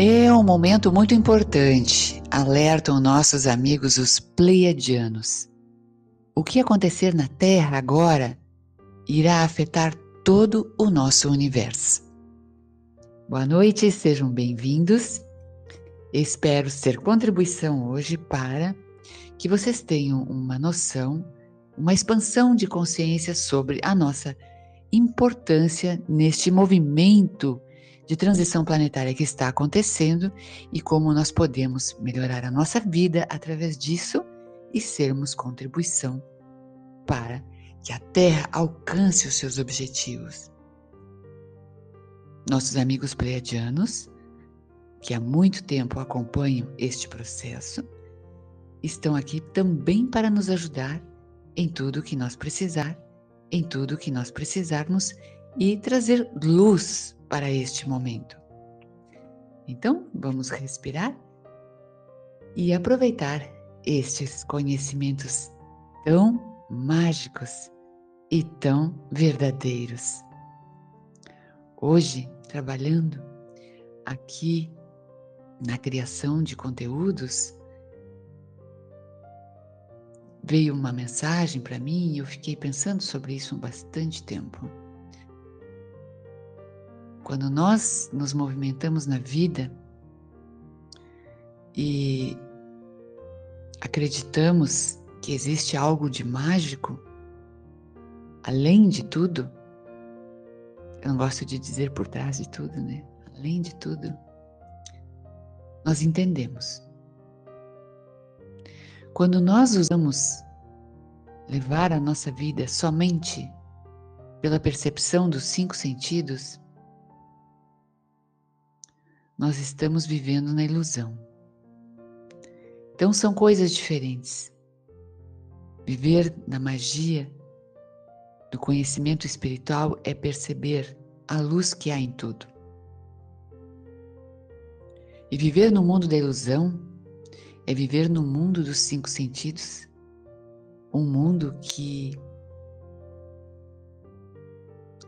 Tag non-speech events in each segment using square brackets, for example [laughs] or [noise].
É um momento muito importante, alertam nossos amigos os pleiadianos. O que acontecer na Terra agora irá afetar todo o nosso universo. Boa noite, sejam bem-vindos. Espero ser contribuição hoje para que vocês tenham uma noção, uma expansão de consciência sobre a nossa importância neste movimento de transição planetária que está acontecendo e como nós podemos melhorar a nossa vida através disso e sermos contribuição para que a Terra alcance os seus objetivos. Nossos amigos pleiadianos, que há muito tempo acompanham este processo, estão aqui também para nos ajudar em tudo que nós precisar, em tudo que nós precisarmos e trazer luz para este momento. Então, vamos respirar e aproveitar estes conhecimentos tão mágicos e tão verdadeiros. Hoje, trabalhando aqui na criação de conteúdos, veio uma mensagem para mim e eu fiquei pensando sobre isso há bastante tempo. Quando nós nos movimentamos na vida e acreditamos que existe algo de mágico, além de tudo, eu não gosto de dizer por trás de tudo, né? Além de tudo, nós entendemos. Quando nós usamos levar a nossa vida somente pela percepção dos cinco sentidos, nós estamos vivendo na ilusão. Então são coisas diferentes. Viver na magia do conhecimento espiritual é perceber a luz que há em tudo. E viver no mundo da ilusão é viver no mundo dos cinco sentidos, um mundo que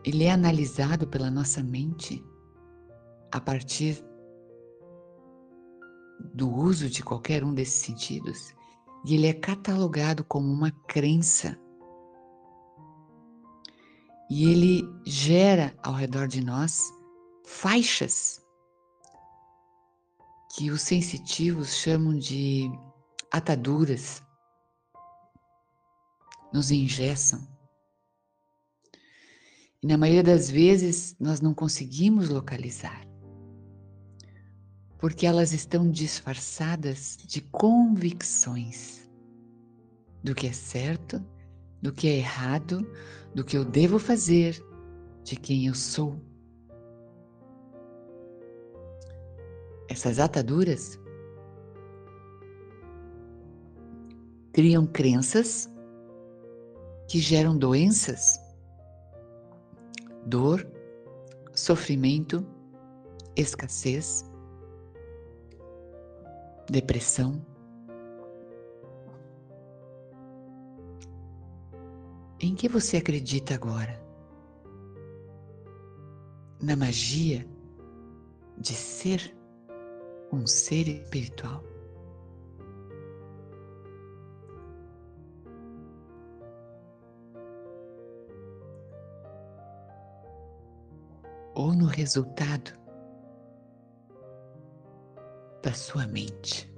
ele é analisado pela nossa mente a partir do uso de qualquer um desses sentidos e ele é catalogado como uma crença. E ele gera ao redor de nós faixas que os sensitivos chamam de ataduras, nos engessam. E na maioria das vezes nós não conseguimos localizar porque elas estão disfarçadas de convicções do que é certo, do que é errado, do que eu devo fazer, de quem eu sou. Essas ataduras criam crenças que geram doenças, dor, sofrimento, escassez, depressão. Em que você acredita agora? Na magia de ser um ser espiritual? Ou no resultado da sua mente.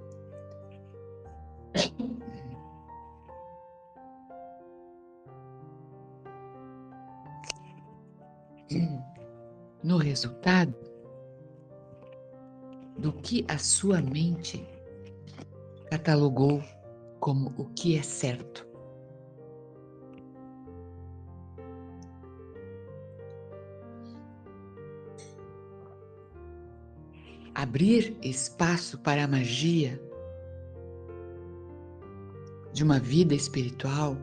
No resultado do que a sua mente catalogou como o que é certo. Abrir espaço para a magia de uma vida espiritual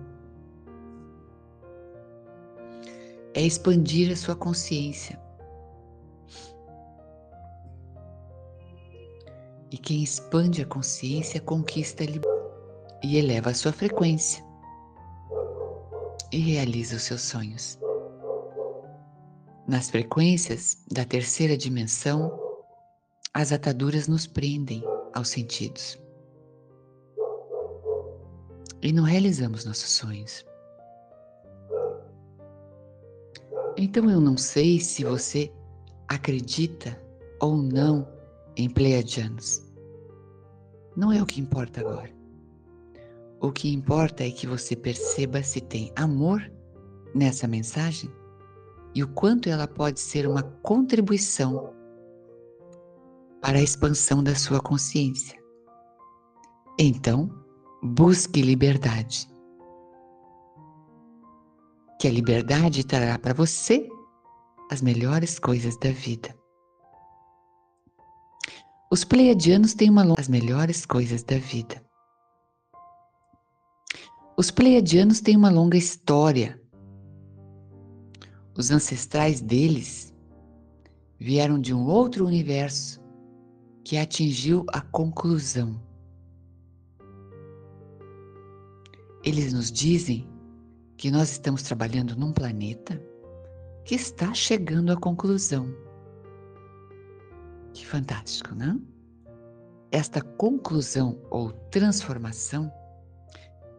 é expandir a sua consciência. E quem expande a consciência conquista e eleva a sua frequência e realiza os seus sonhos. Nas frequências da terceira dimensão, as ataduras nos prendem aos sentidos e não realizamos nossos sonhos. Então eu não sei se você acredita ou não em Pleiadianos. Não é o que importa agora. O que importa é que você perceba se tem amor nessa mensagem e o quanto ela pode ser uma contribuição para a expansão da sua consciência. Então, busque liberdade. Que a liberdade trará para você as melhores coisas da vida. Os pleiadianos têm uma longa... as melhores coisas da vida. Os pleiadianos têm uma longa história. Os ancestrais deles vieram de um outro universo que atingiu a conclusão. Eles nos dizem que nós estamos trabalhando num planeta que está chegando à conclusão. Que fantástico, não? Esta conclusão ou transformação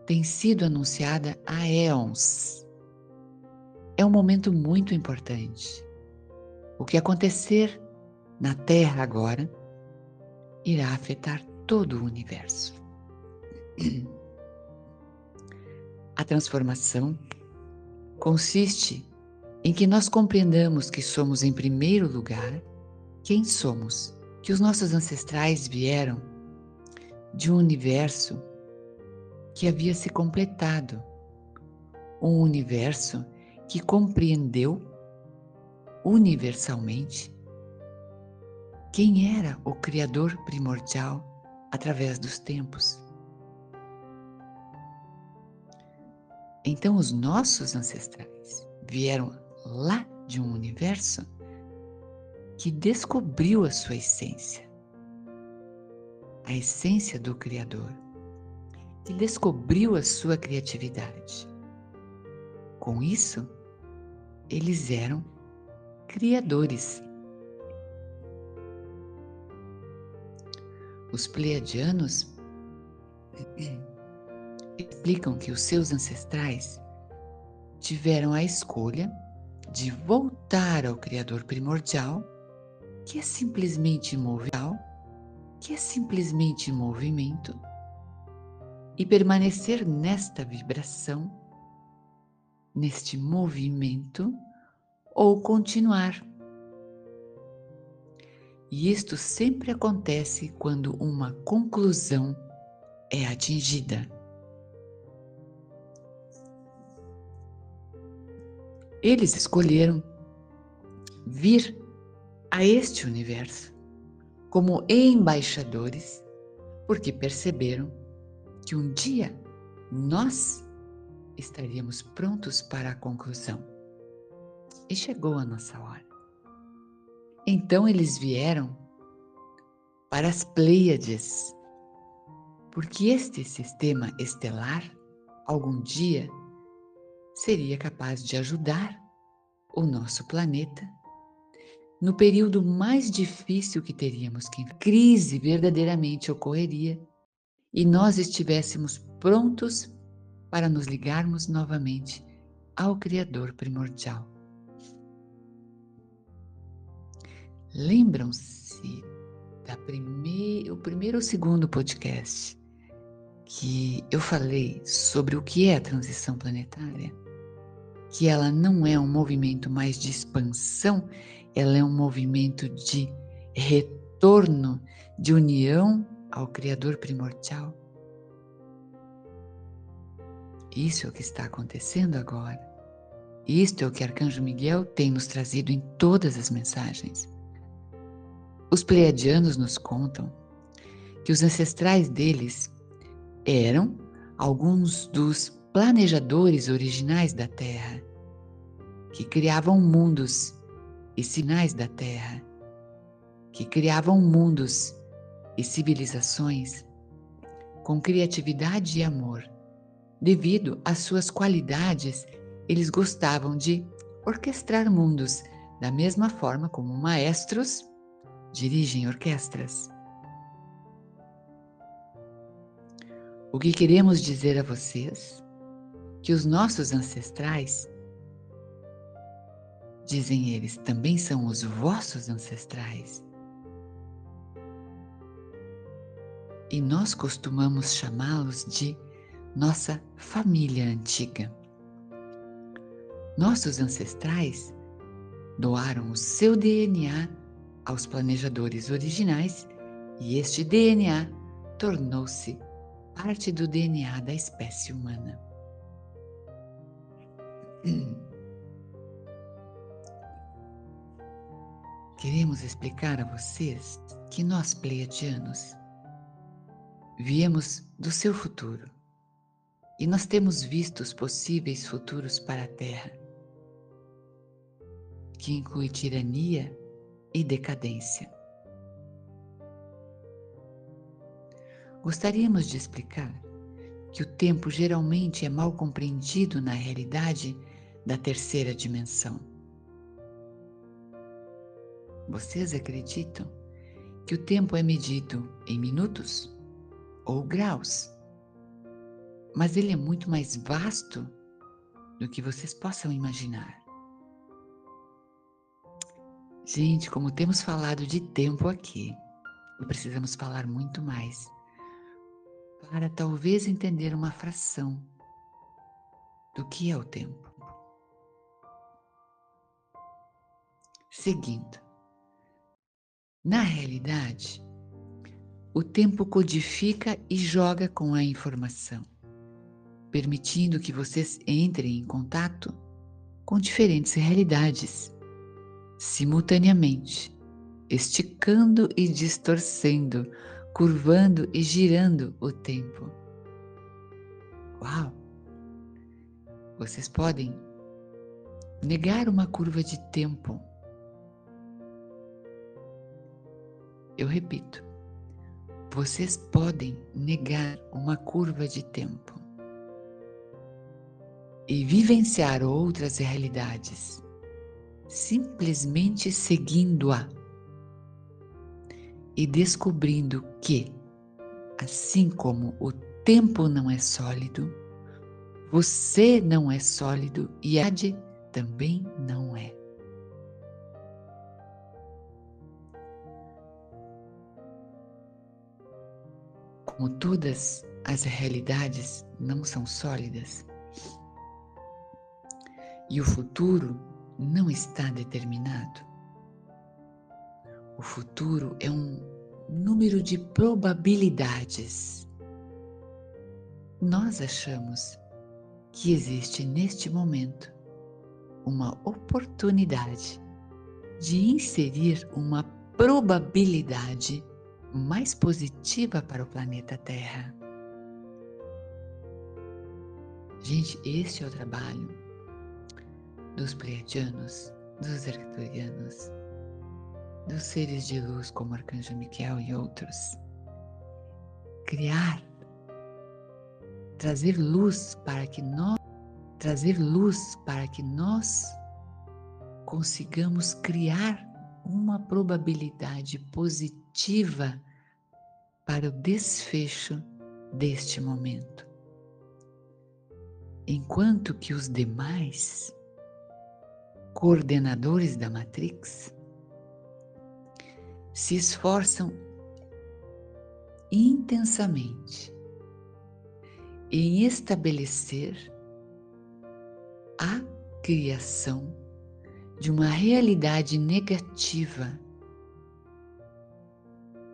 tem sido anunciada há éons. É um momento muito importante. O que acontecer na Terra agora irá afetar todo o universo. A transformação consiste em que nós compreendamos que somos, em primeiro lugar, quem somos, que os nossos ancestrais vieram de um universo que havia se completado, um universo que compreendeu universalmente quem era o Criador primordial através dos tempos. Então, os nossos ancestrais vieram lá de um universo que descobriu a sua essência, a essência do Criador, que descobriu a sua criatividade. Com isso, eles eram criadores. Os pleiadianos explicam que os seus ancestrais tiveram a escolha de voltar ao Criador primordial, que é simplesmente imóvel, que é simplesmente movimento, e permanecer nesta vibração, neste movimento, ou continuar. E isto sempre acontece quando uma conclusão é atingida. Eles escolheram vir a este universo como embaixadores, porque perceberam que um dia nós estaríamos prontos para a conclusão. E chegou a nossa hora. Então eles vieram para as Pleiades, porque este sistema estelar, algum dia, seria capaz de ajudar o nosso planeta no período mais difícil que teríamos que crise verdadeiramente ocorreria e nós estivéssemos prontos para nos ligarmos novamente ao Criador primordial. Lembram-se da primeir, o primeiro ou segundo podcast que eu falei sobre o que é a transição planetária? que ela não é um movimento mais de expansão, ela é um movimento de retorno, de união ao Criador primordial. Isso é o que está acontecendo agora. Isto é o que Arcanjo Miguel tem nos trazido em todas as mensagens. Os pleiadianos nos contam que os ancestrais deles eram alguns dos planejadores originais da Terra, que criavam mundos e sinais da Terra, que criavam mundos e civilizações com criatividade e amor. Devido às suas qualidades, eles gostavam de orquestrar mundos da mesma forma como maestros dirigem orquestras. O que queremos dizer a vocês que os nossos ancestrais, dizem eles, também são os vossos ancestrais. E nós costumamos chamá-los de nossa família antiga. Nossos ancestrais doaram o seu DNA aos planejadores originais e este DNA tornou-se parte do DNA da espécie humana. [clears throat] Queremos explicar a vocês que nós, pleiadianos, viemos do seu futuro e nós temos visto os possíveis futuros para a Terra, que inclui tirania e decadência. Gostaríamos de explicar que o tempo geralmente é mal compreendido na realidade da terceira dimensão. Vocês acreditam que o tempo é medido em minutos ou graus? Mas ele é muito mais vasto do que vocês possam imaginar. Gente, como temos falado de tempo aqui, precisamos falar muito mais para talvez entender uma fração do que é o tempo. Seguindo, na realidade, o tempo codifica e joga com a informação, permitindo que vocês entrem em contato com diferentes realidades, simultaneamente, esticando e distorcendo curvando e girando o tempo. Uau! Vocês podem negar uma curva de tempo. Eu repito, vocês podem negar uma curva de tempo e vivenciar outras realidades simplesmente seguindo-a e descobrindo que, assim como o tempo não é sólido, você não é sólido e a idade também não é. Como todas as realidades não são sólidas e o futuro não está determinado, o futuro é um número de probabilidades. Nós achamos que existe neste momento uma oportunidade de inserir uma probabilidade mais positiva para o planeta Terra. Gente, este é o trabalho dos pleiadianos, dos arcturianos, dos seres de luz como Arcanjo Miquel e outros. Criar, trazer luz para que nós trazer luz para que nós consigamos criar uma probabilidade positiva para o desfecho deste momento. Enquanto que os demais coordenadores da Matrix se esforçam intensamente em estabelecer a criação de uma realidade negativa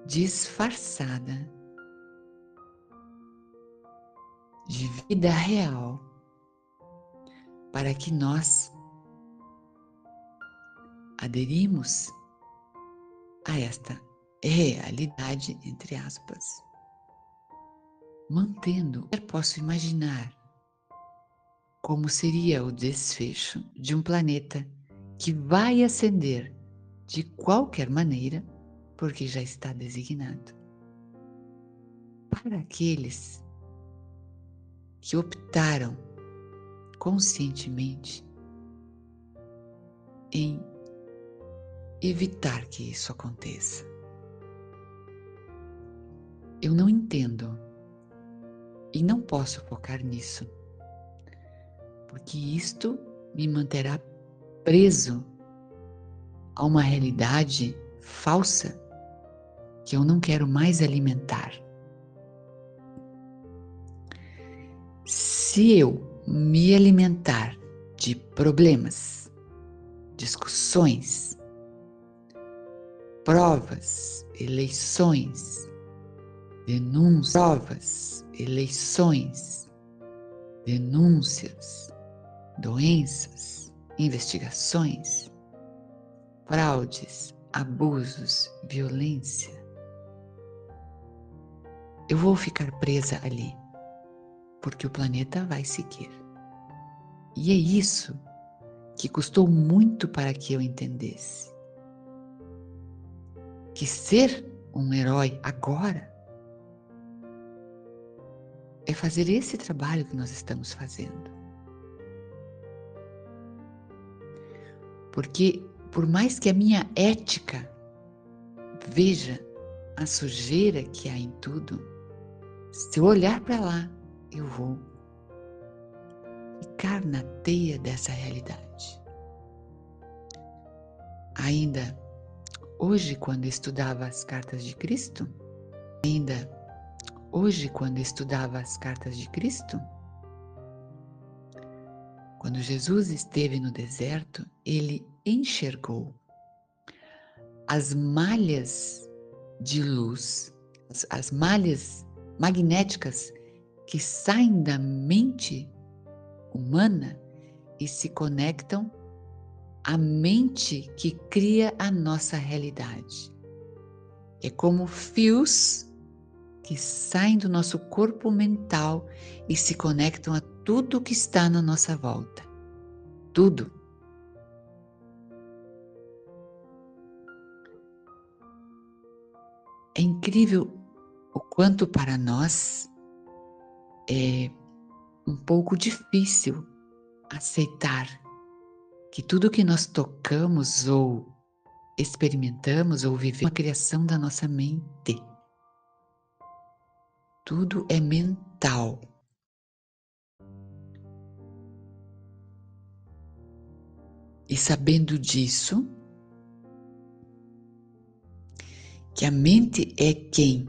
disfarçada de vida real para que nós aderimos a esta realidade, entre aspas, mantendo, eu posso imaginar como seria o desfecho de um planeta que vai ascender de qualquer maneira, porque já está designado. Para aqueles que optaram conscientemente em evitar que isso aconteça. Eu não entendo e não posso focar nisso, porque isto me manterá preso a uma realidade falsa que eu não quero mais alimentar. Se eu me alimentar de problemas, discussões, provas, eleições, denúncias, provas, eleições, denúncias, doenças, investigações, fraudes, abusos, violência, eu vou ficar presa ali, porque o planeta vai seguir. E é isso que custou muito para que eu entendesse. Que ser um herói agora é fazer esse trabalho que nós estamos fazendo. Porque, por mais que a minha ética veja a sujeira que há em tudo, se eu olhar para lá, eu vou ficar na teia dessa realidade. Ainda hoje, quando estudava as cartas de Cristo, ainda hoje, quando estudava as cartas de Cristo, quando Jesus esteve no deserto, ele enxergou as malhas de luz, as, as malhas magnéticas que saem da mente humana e se conectam à mente que cria a nossa realidade. É como fios que saem do nosso corpo mental e se conectam a tudo que está na nossa volta. Tudo. É incrível o quanto para nós é um pouco difícil aceitar que tudo que nós tocamos ou experimentamos ou vivemos é uma criação da nossa mente. Tudo é mental. E sabendo disso, que a mente é quem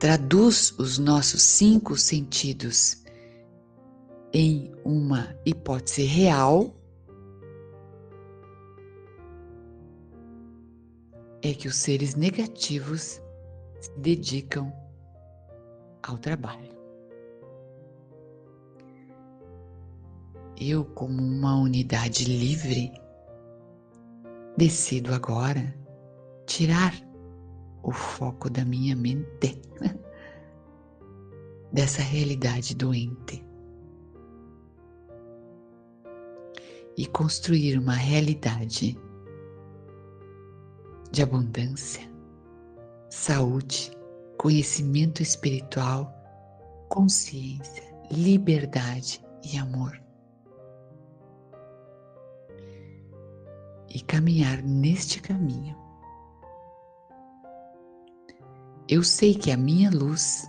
traduz os nossos cinco sentidos em uma hipótese real, é que os seres negativos se dedicam ao trabalho. Eu, como uma unidade livre, decido agora tirar o foco da minha mente [laughs] dessa realidade doente e construir uma realidade de abundância, saúde, conhecimento espiritual, consciência, liberdade e amor. E caminhar neste caminho Eu sei que a minha luz,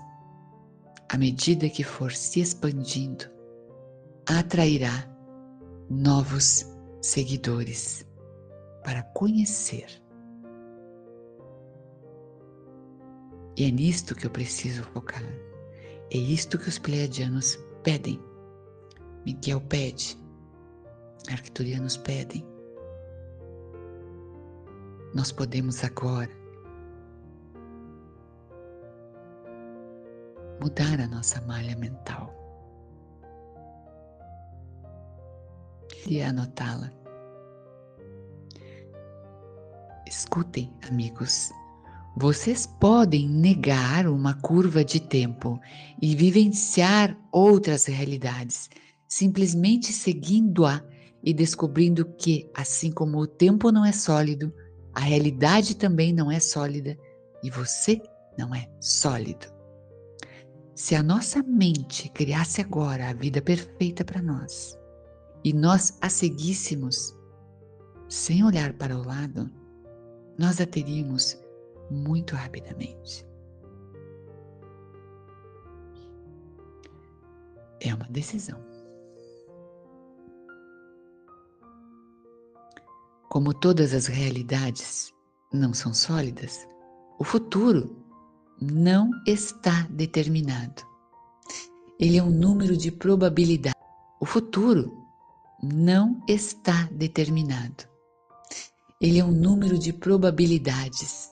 à medida que for se expandindo, atrairá novos seguidores para conhecer. E é nisto que eu preciso focar. É isto que os pleiadianos pedem. Miguel pede. Arcturianos pedem. Nós podemos agora mudar a nossa malha mental. E anotá-la. Escutem, amigos. Vocês podem negar uma curva de tempo e vivenciar outras realidades, simplesmente seguindo-a e descobrindo que, assim como o tempo não é sólido, a realidade também não é sólida e você não é sólido. Se a nossa mente criasse agora a vida perfeita para nós e nós a seguíssemos, sem olhar para o lado, nós a teríamos muito rapidamente. É uma decisão. Como todas as realidades não são sólidas, o futuro não está determinado. Ele é um número de probabilidade. O futuro não está determinado. Ele é um número de probabilidades.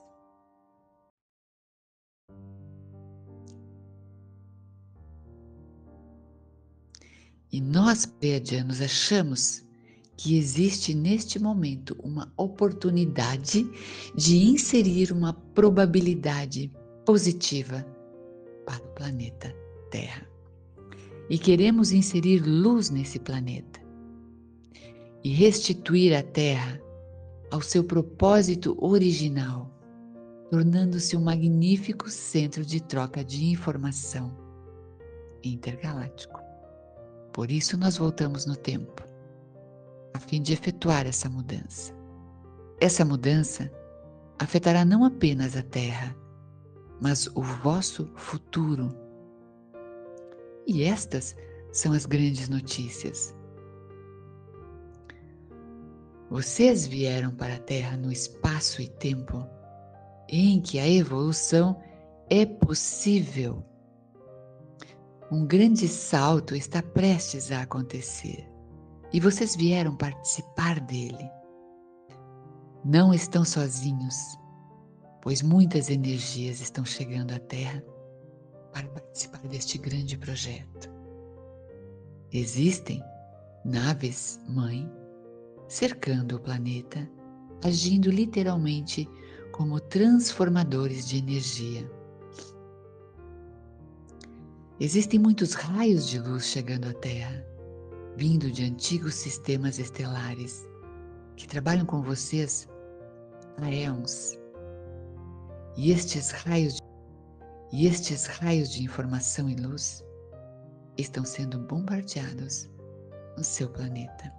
E nós, pleiadianos, achamos que existe neste momento uma oportunidade de inserir uma probabilidade positiva para o planeta Terra. E queremos inserir luz nesse planeta e restituir a Terra ao seu propósito original, tornando-se um magnífico centro de troca de informação intergaláctico. Por isso nós voltamos no tempo, a fim de efetuar essa mudança. Essa mudança afetará não apenas a Terra, mas o vosso futuro. E estas são as grandes notícias. Vocês vieram para a Terra no espaço e tempo em que a evolução é possível um grande salto está prestes a acontecer e vocês vieram participar dele. Não estão sozinhos, pois muitas energias estão chegando à Terra para participar deste grande projeto. Existem naves mãe cercando o planeta, agindo literalmente como transformadores de energia Existem muitos raios de luz chegando à Terra, vindo de antigos sistemas estelares que trabalham com vocês há éons. E estes raios de, e estes raios de informação e luz estão sendo bombardeados no seu planeta.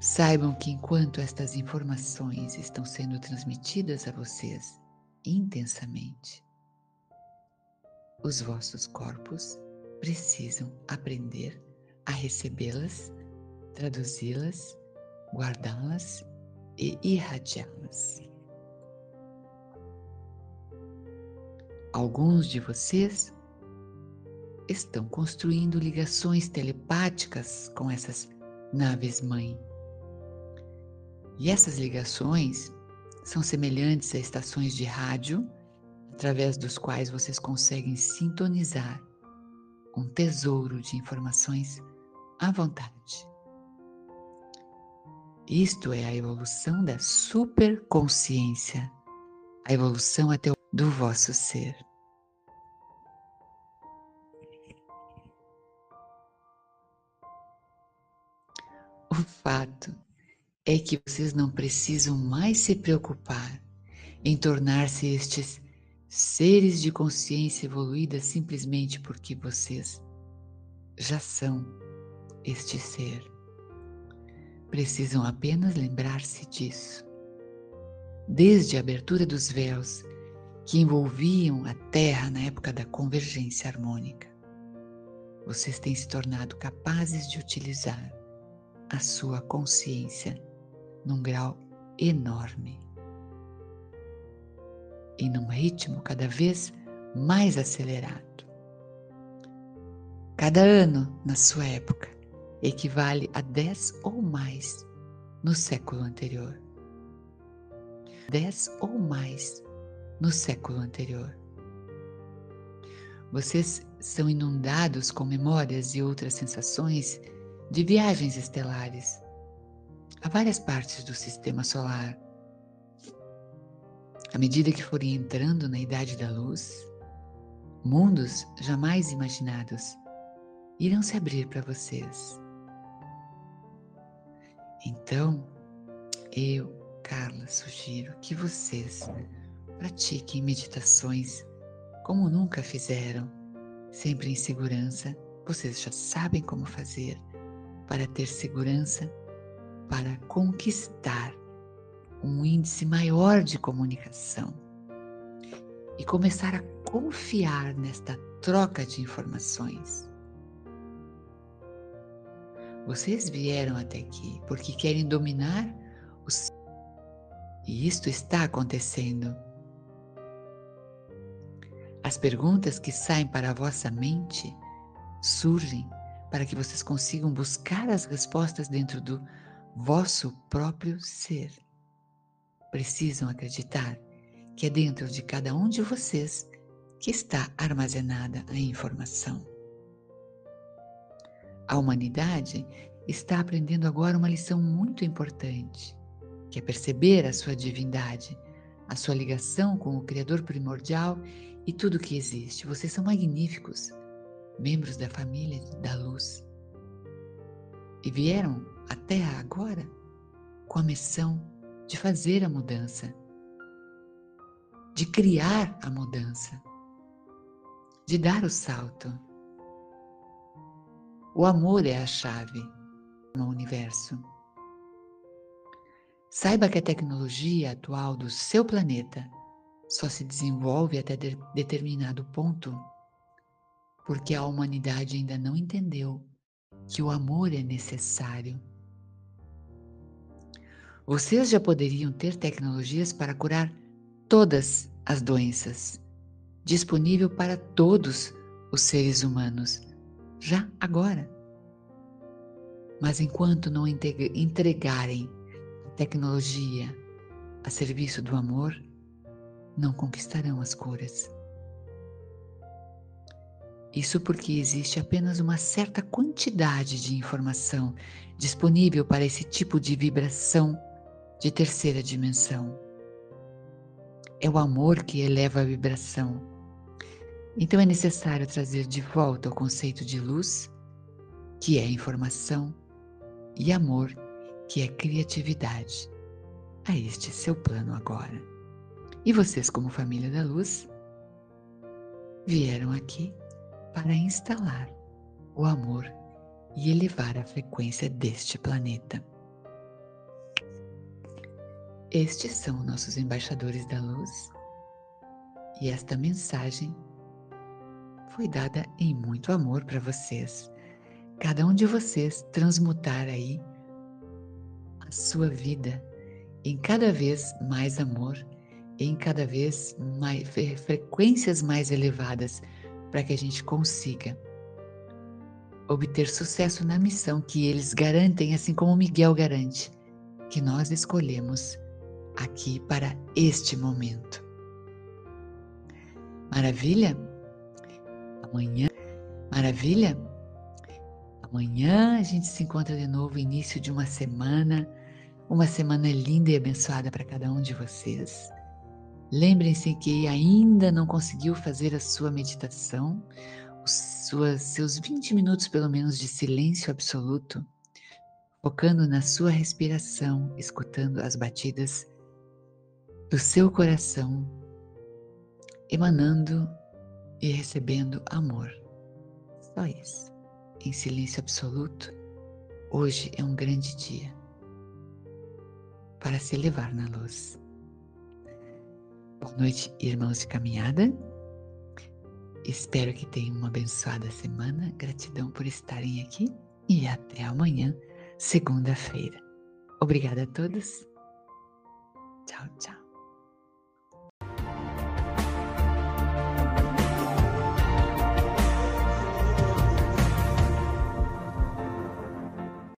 Saibam que enquanto estas informações estão sendo transmitidas a vocês intensamente, os vossos corpos precisam aprender a recebê-las, traduzi-las, guardá-las e irradiá-las. Alguns de vocês estão construindo ligações telepáticas com essas naves-mãe. E essas ligações são semelhantes a estações de rádio através dos quais vocês conseguem sintonizar um tesouro de informações à vontade. Isto é a evolução da superconsciência, a evolução até do vosso ser. O fato é que vocês não precisam mais se preocupar em tornar-se estes seres de consciência evoluída simplesmente porque vocês já são este ser. Precisam apenas lembrar-se disso. Desde a abertura dos véus que envolviam a Terra na época da convergência harmônica, vocês têm se tornado capazes de utilizar a sua consciência num grau enorme e num ritmo cada vez mais acelerado. Cada ano, na sua época, equivale a 10 ou mais no século anterior. 10 ou mais no século anterior. Vocês são inundados com memórias e outras sensações de viagens estelares a várias partes do sistema solar à medida que forem entrando na idade da luz, mundos jamais imaginados irão se abrir para vocês. Então, eu, Carla, sugiro que vocês pratiquem meditações como nunca fizeram, sempre em segurança. Vocês já sabem como fazer para ter segurança para conquistar um índice maior de comunicação e começar a confiar nesta troca de informações. Vocês vieram até aqui porque querem dominar os. E isto está acontecendo. As perguntas que saem para a vossa mente surgem para que vocês consigam buscar as respostas dentro do vosso próprio ser. Precisam acreditar que é dentro de cada um de vocês que está armazenada a informação. A humanidade está aprendendo agora uma lição muito importante, que é perceber a sua divindade, a sua ligação com o Criador primordial e tudo que existe. Vocês são magníficos, membros da família da luz. E vieram à Terra agora com a missão de fazer a mudança, de criar a mudança, de dar o salto. O amor é a chave no universo. Saiba que a tecnologia atual do seu planeta só se desenvolve até de determinado ponto porque a humanidade ainda não entendeu que o amor é necessário. Vocês já poderiam ter tecnologias para curar todas as doenças, disponível para todos os seres humanos já agora. Mas enquanto não entregarem a tecnologia a serviço do amor, não conquistarão as curas. Isso porque existe apenas uma certa quantidade de informação disponível para esse tipo de vibração de terceira dimensão. É o amor que eleva a vibração então é necessário trazer de volta o conceito de luz, que é informação, e amor, que é criatividade, a este seu plano agora. E vocês, como família da luz, vieram aqui para instalar o amor e elevar a frequência deste planeta. Estes são nossos embaixadores da luz e esta mensagem foi dada em muito amor para vocês. Cada um de vocês transmutar aí a sua vida em cada vez mais amor, em cada vez mais frequências mais elevadas, para que a gente consiga obter sucesso na missão que eles garantem, assim como Miguel garante, que nós escolhemos aqui para este momento. Maravilha? Amanhã, maravilha? Amanhã a gente se encontra de novo, início de uma semana, uma semana linda e abençoada para cada um de vocês. Lembrem-se que ainda não conseguiu fazer a sua meditação, os suas, seus 20 minutos pelo menos de silêncio absoluto, focando na sua respiração, escutando as batidas do seu coração, emanando e recebendo amor. Só isso. Em silêncio absoluto, hoje é um grande dia para se elevar na luz. Boa noite, irmãos de caminhada. Espero que tenham uma abençoada semana. Gratidão por estarem aqui e até amanhã, segunda-feira. Obrigada a todos. Tchau, tchau.